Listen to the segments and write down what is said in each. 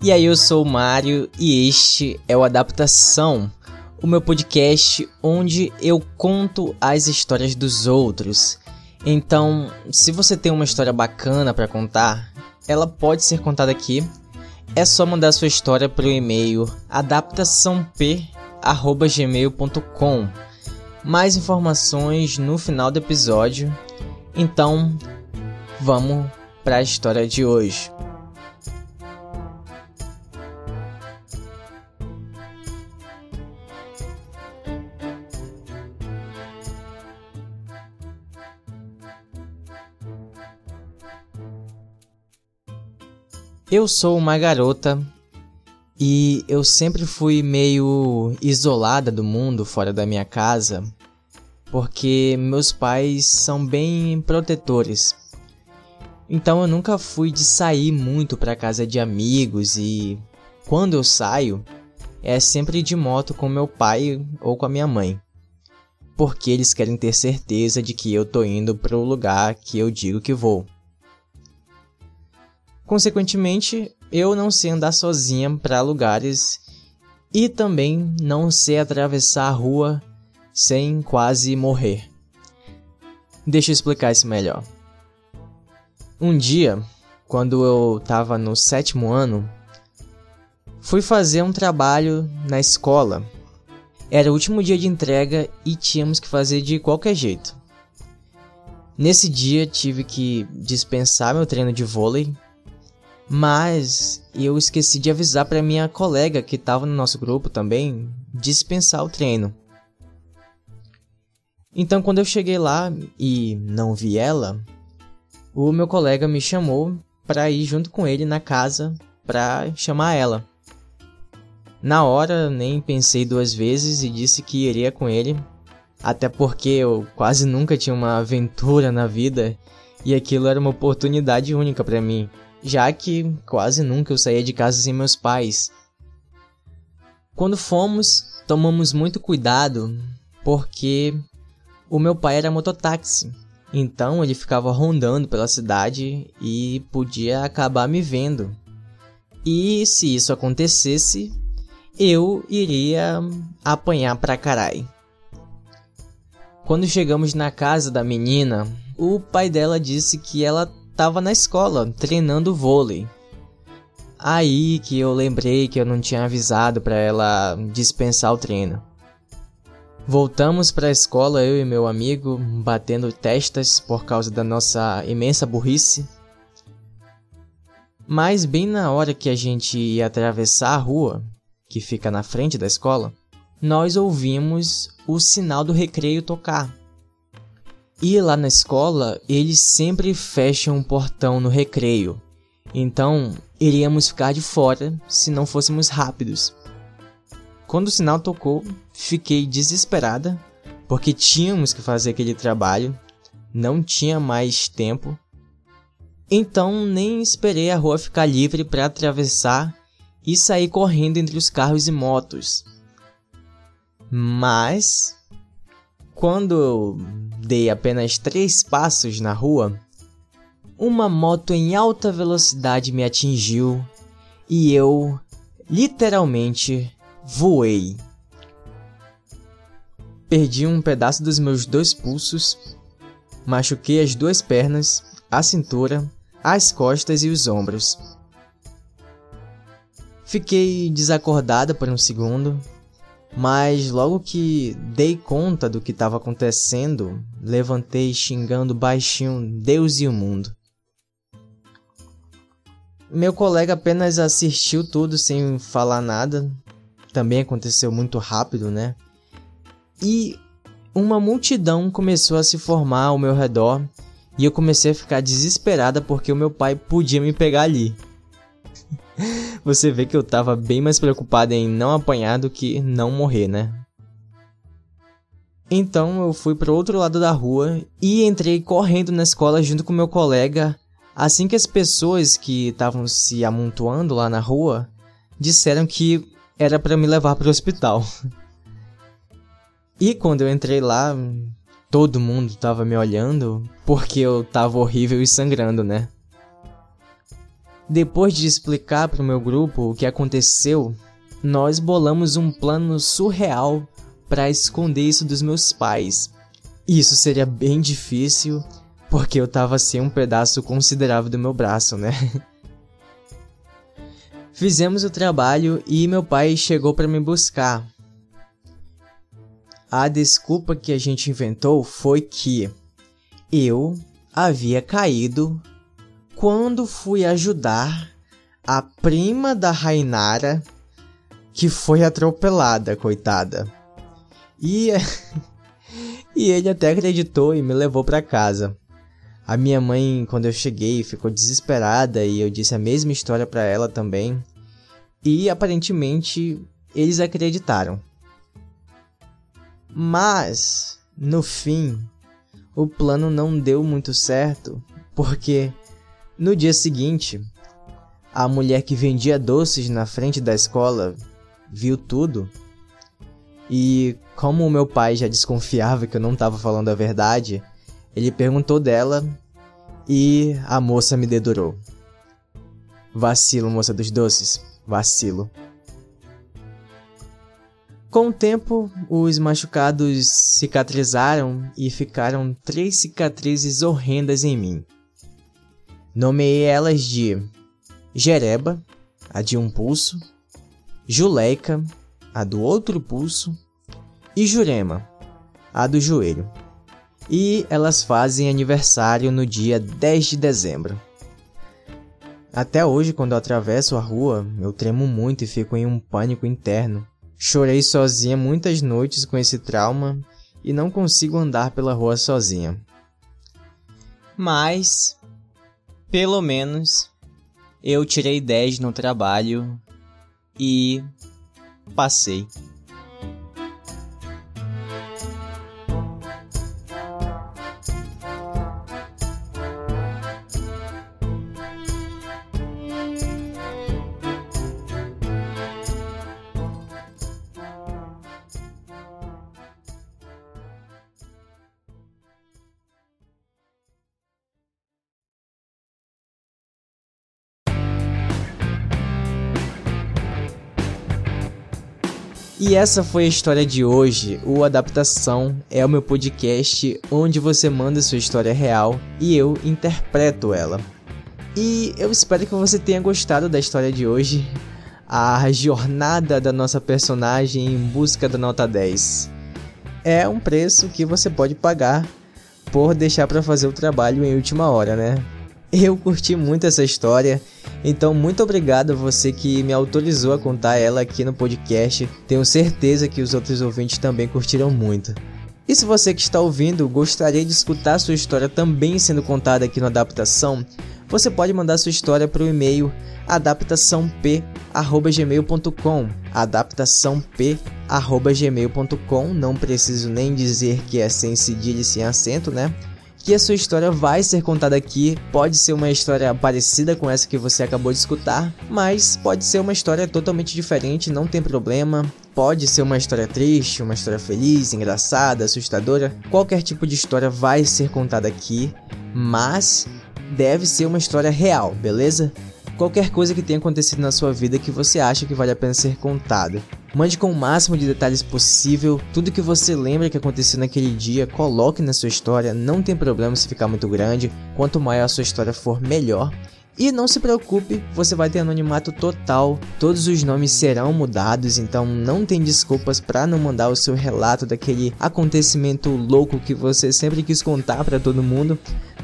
E aí, eu sou o Mário e este é o Adaptação, o meu podcast onde eu conto as histórias dos outros. Então, se você tem uma história bacana para contar, ela pode ser contada aqui. É só mandar sua história para o e-mail adaptaçãop@gmail.com. Mais informações no final do episódio. Então, vamos para a história de hoje. Eu sou uma garota e eu sempre fui meio isolada do mundo fora da minha casa, porque meus pais são bem protetores. Então eu nunca fui de sair muito para casa de amigos e quando eu saio é sempre de moto com meu pai ou com a minha mãe. Porque eles querem ter certeza de que eu tô indo para o lugar que eu digo que vou. Consequentemente, eu não sei andar sozinha para lugares e também não sei atravessar a rua sem quase morrer. Deixa eu explicar isso melhor. Um dia, quando eu estava no sétimo ano, fui fazer um trabalho na escola. Era o último dia de entrega e tínhamos que fazer de qualquer jeito. Nesse dia tive que dispensar meu treino de vôlei mas eu esqueci de avisar para minha colega que estava no nosso grupo também dispensar o treino. Então, quando eu cheguei lá e não vi ela, o meu colega me chamou para ir junto com ele na casa para chamar ela. Na hora, nem pensei duas vezes e disse que iria com ele, até porque eu quase nunca tinha uma aventura na vida e aquilo era uma oportunidade única para mim já que quase nunca eu saía de casa sem meus pais. Quando fomos, tomamos muito cuidado, porque o meu pai era mototáxi, então ele ficava rondando pela cidade e podia acabar me vendo. E se isso acontecesse, eu iria apanhar pra carai. Quando chegamos na casa da menina, o pai dela disse que ela tava na escola treinando vôlei. Aí que eu lembrei que eu não tinha avisado para ela dispensar o treino. Voltamos para a escola, eu e meu amigo, batendo testas por causa da nossa imensa burrice. Mas bem na hora que a gente ia atravessar a rua, que fica na frente da escola, nós ouvimos o sinal do recreio tocar. E lá na escola, eles sempre fecham um portão no recreio. Então, iríamos ficar de fora se não fôssemos rápidos. Quando o sinal tocou, fiquei desesperada, porque tínhamos que fazer aquele trabalho, não tinha mais tempo. Então, nem esperei a rua ficar livre para atravessar e sair correndo entre os carros e motos. Mas, quando dei apenas três passos na rua, uma moto em alta velocidade me atingiu e eu literalmente voei. Perdi um pedaço dos meus dois pulsos, machuquei as duas pernas, a cintura, as costas e os ombros. Fiquei desacordada por um segundo, mas logo que dei conta do que estava acontecendo, levantei xingando baixinho Deus e o mundo. Meu colega apenas assistiu tudo sem falar nada. Também aconteceu muito rápido, né? E uma multidão começou a se formar ao meu redor e eu comecei a ficar desesperada porque o meu pai podia me pegar ali. Você vê que eu tava bem mais preocupado em não apanhar do que não morrer, né? Então eu fui para outro lado da rua e entrei correndo na escola junto com meu colega. Assim que as pessoas que estavam se amontoando lá na rua disseram que era para me levar para o hospital. E quando eu entrei lá, todo mundo tava me olhando porque eu tava horrível e sangrando, né? Depois de explicar para o meu grupo o que aconteceu, nós bolamos um plano surreal para esconder isso dos meus pais. Isso seria bem difícil, porque eu tava sem um pedaço considerável do meu braço, né? Fizemos o trabalho e meu pai chegou para me buscar. A desculpa que a gente inventou foi que eu havia caído quando fui ajudar a prima da Rainara que foi atropelada, coitada. E, e ele até acreditou e me levou para casa. A minha mãe, quando eu cheguei, ficou desesperada e eu disse a mesma história para ela também. E aparentemente eles acreditaram. Mas, no fim, o plano não deu muito certo, porque no dia seguinte, a mulher que vendia doces na frente da escola viu tudo. E como o meu pai já desconfiava que eu não estava falando a verdade, ele perguntou dela e a moça me dedurou. Vacilo, moça dos doces, vacilo. Com o tempo, os machucados cicatrizaram e ficaram três cicatrizes horrendas em mim. Nomeei elas de Jereba, a de um pulso, Juleika, a do outro pulso, e Jurema, a do joelho. E elas fazem aniversário no dia 10 de dezembro. Até hoje, quando eu atravesso a rua, eu tremo muito e fico em um pânico interno Chorei sozinha muitas noites com esse trauma e não consigo andar pela rua sozinha. Mas, pelo menos, eu tirei 10 no trabalho e passei. E essa foi a história de hoje. O Adaptação é o meu podcast onde você manda sua história real e eu interpreto ela. E eu espero que você tenha gostado da história de hoje, a jornada da nossa personagem em busca da nota 10. É um preço que você pode pagar por deixar para fazer o trabalho em última hora, né? Eu curti muito essa história então, muito obrigado a você que me autorizou a contar ela aqui no podcast. Tenho certeza que os outros ouvintes também curtiram muito. E se você que está ouvindo gostaria de escutar sua história também sendo contada aqui no Adaptação, você pode mandar sua história para o e-mail adaptaçãop@gmail.com. adaptaçãop@gmail.com. Não preciso nem dizer que é sem cedilha e sem acento, né? Que a sua história vai ser contada aqui. Pode ser uma história parecida com essa que você acabou de escutar, mas pode ser uma história totalmente diferente, não tem problema. Pode ser uma história triste, uma história feliz, engraçada, assustadora. Qualquer tipo de história vai ser contada aqui, mas deve ser uma história real, beleza? Qualquer coisa que tenha acontecido na sua vida que você acha que vale a pena ser contada. Mande com o máximo de detalhes possível, tudo que você lembra que aconteceu naquele dia, coloque na sua história, não tem problema se ficar muito grande, quanto maior a sua história for, melhor. E não se preocupe, você vai ter anonimato total, todos os nomes serão mudados, então não tem desculpas para não mandar o seu relato daquele acontecimento louco que você sempre quis contar para todo mundo,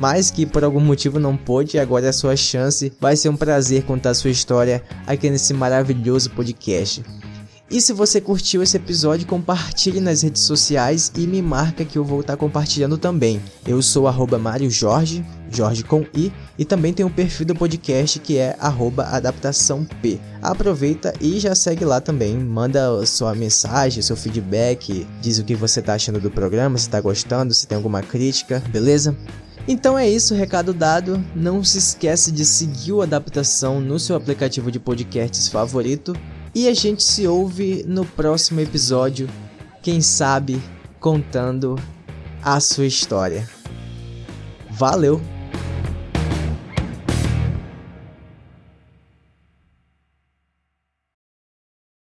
mas que por algum motivo não pôde, agora é a sua chance. Vai ser um prazer contar sua história aqui nesse maravilhoso podcast. E se você curtiu esse episódio, compartilhe nas redes sociais e me marca que eu vou estar compartilhando também. Eu sou arroba Mário Jorge, Jorge com I, e também tem o perfil do podcast que é arroba adaptação P. Aproveita e já segue lá também, manda sua mensagem, seu feedback, diz o que você está achando do programa, se está gostando, se tem alguma crítica, beleza? Então é isso, recado dado. Não se esquece de seguir o adaptação no seu aplicativo de podcasts favorito e a gente se ouve no próximo episódio, quem sabe contando a sua história. Valeu!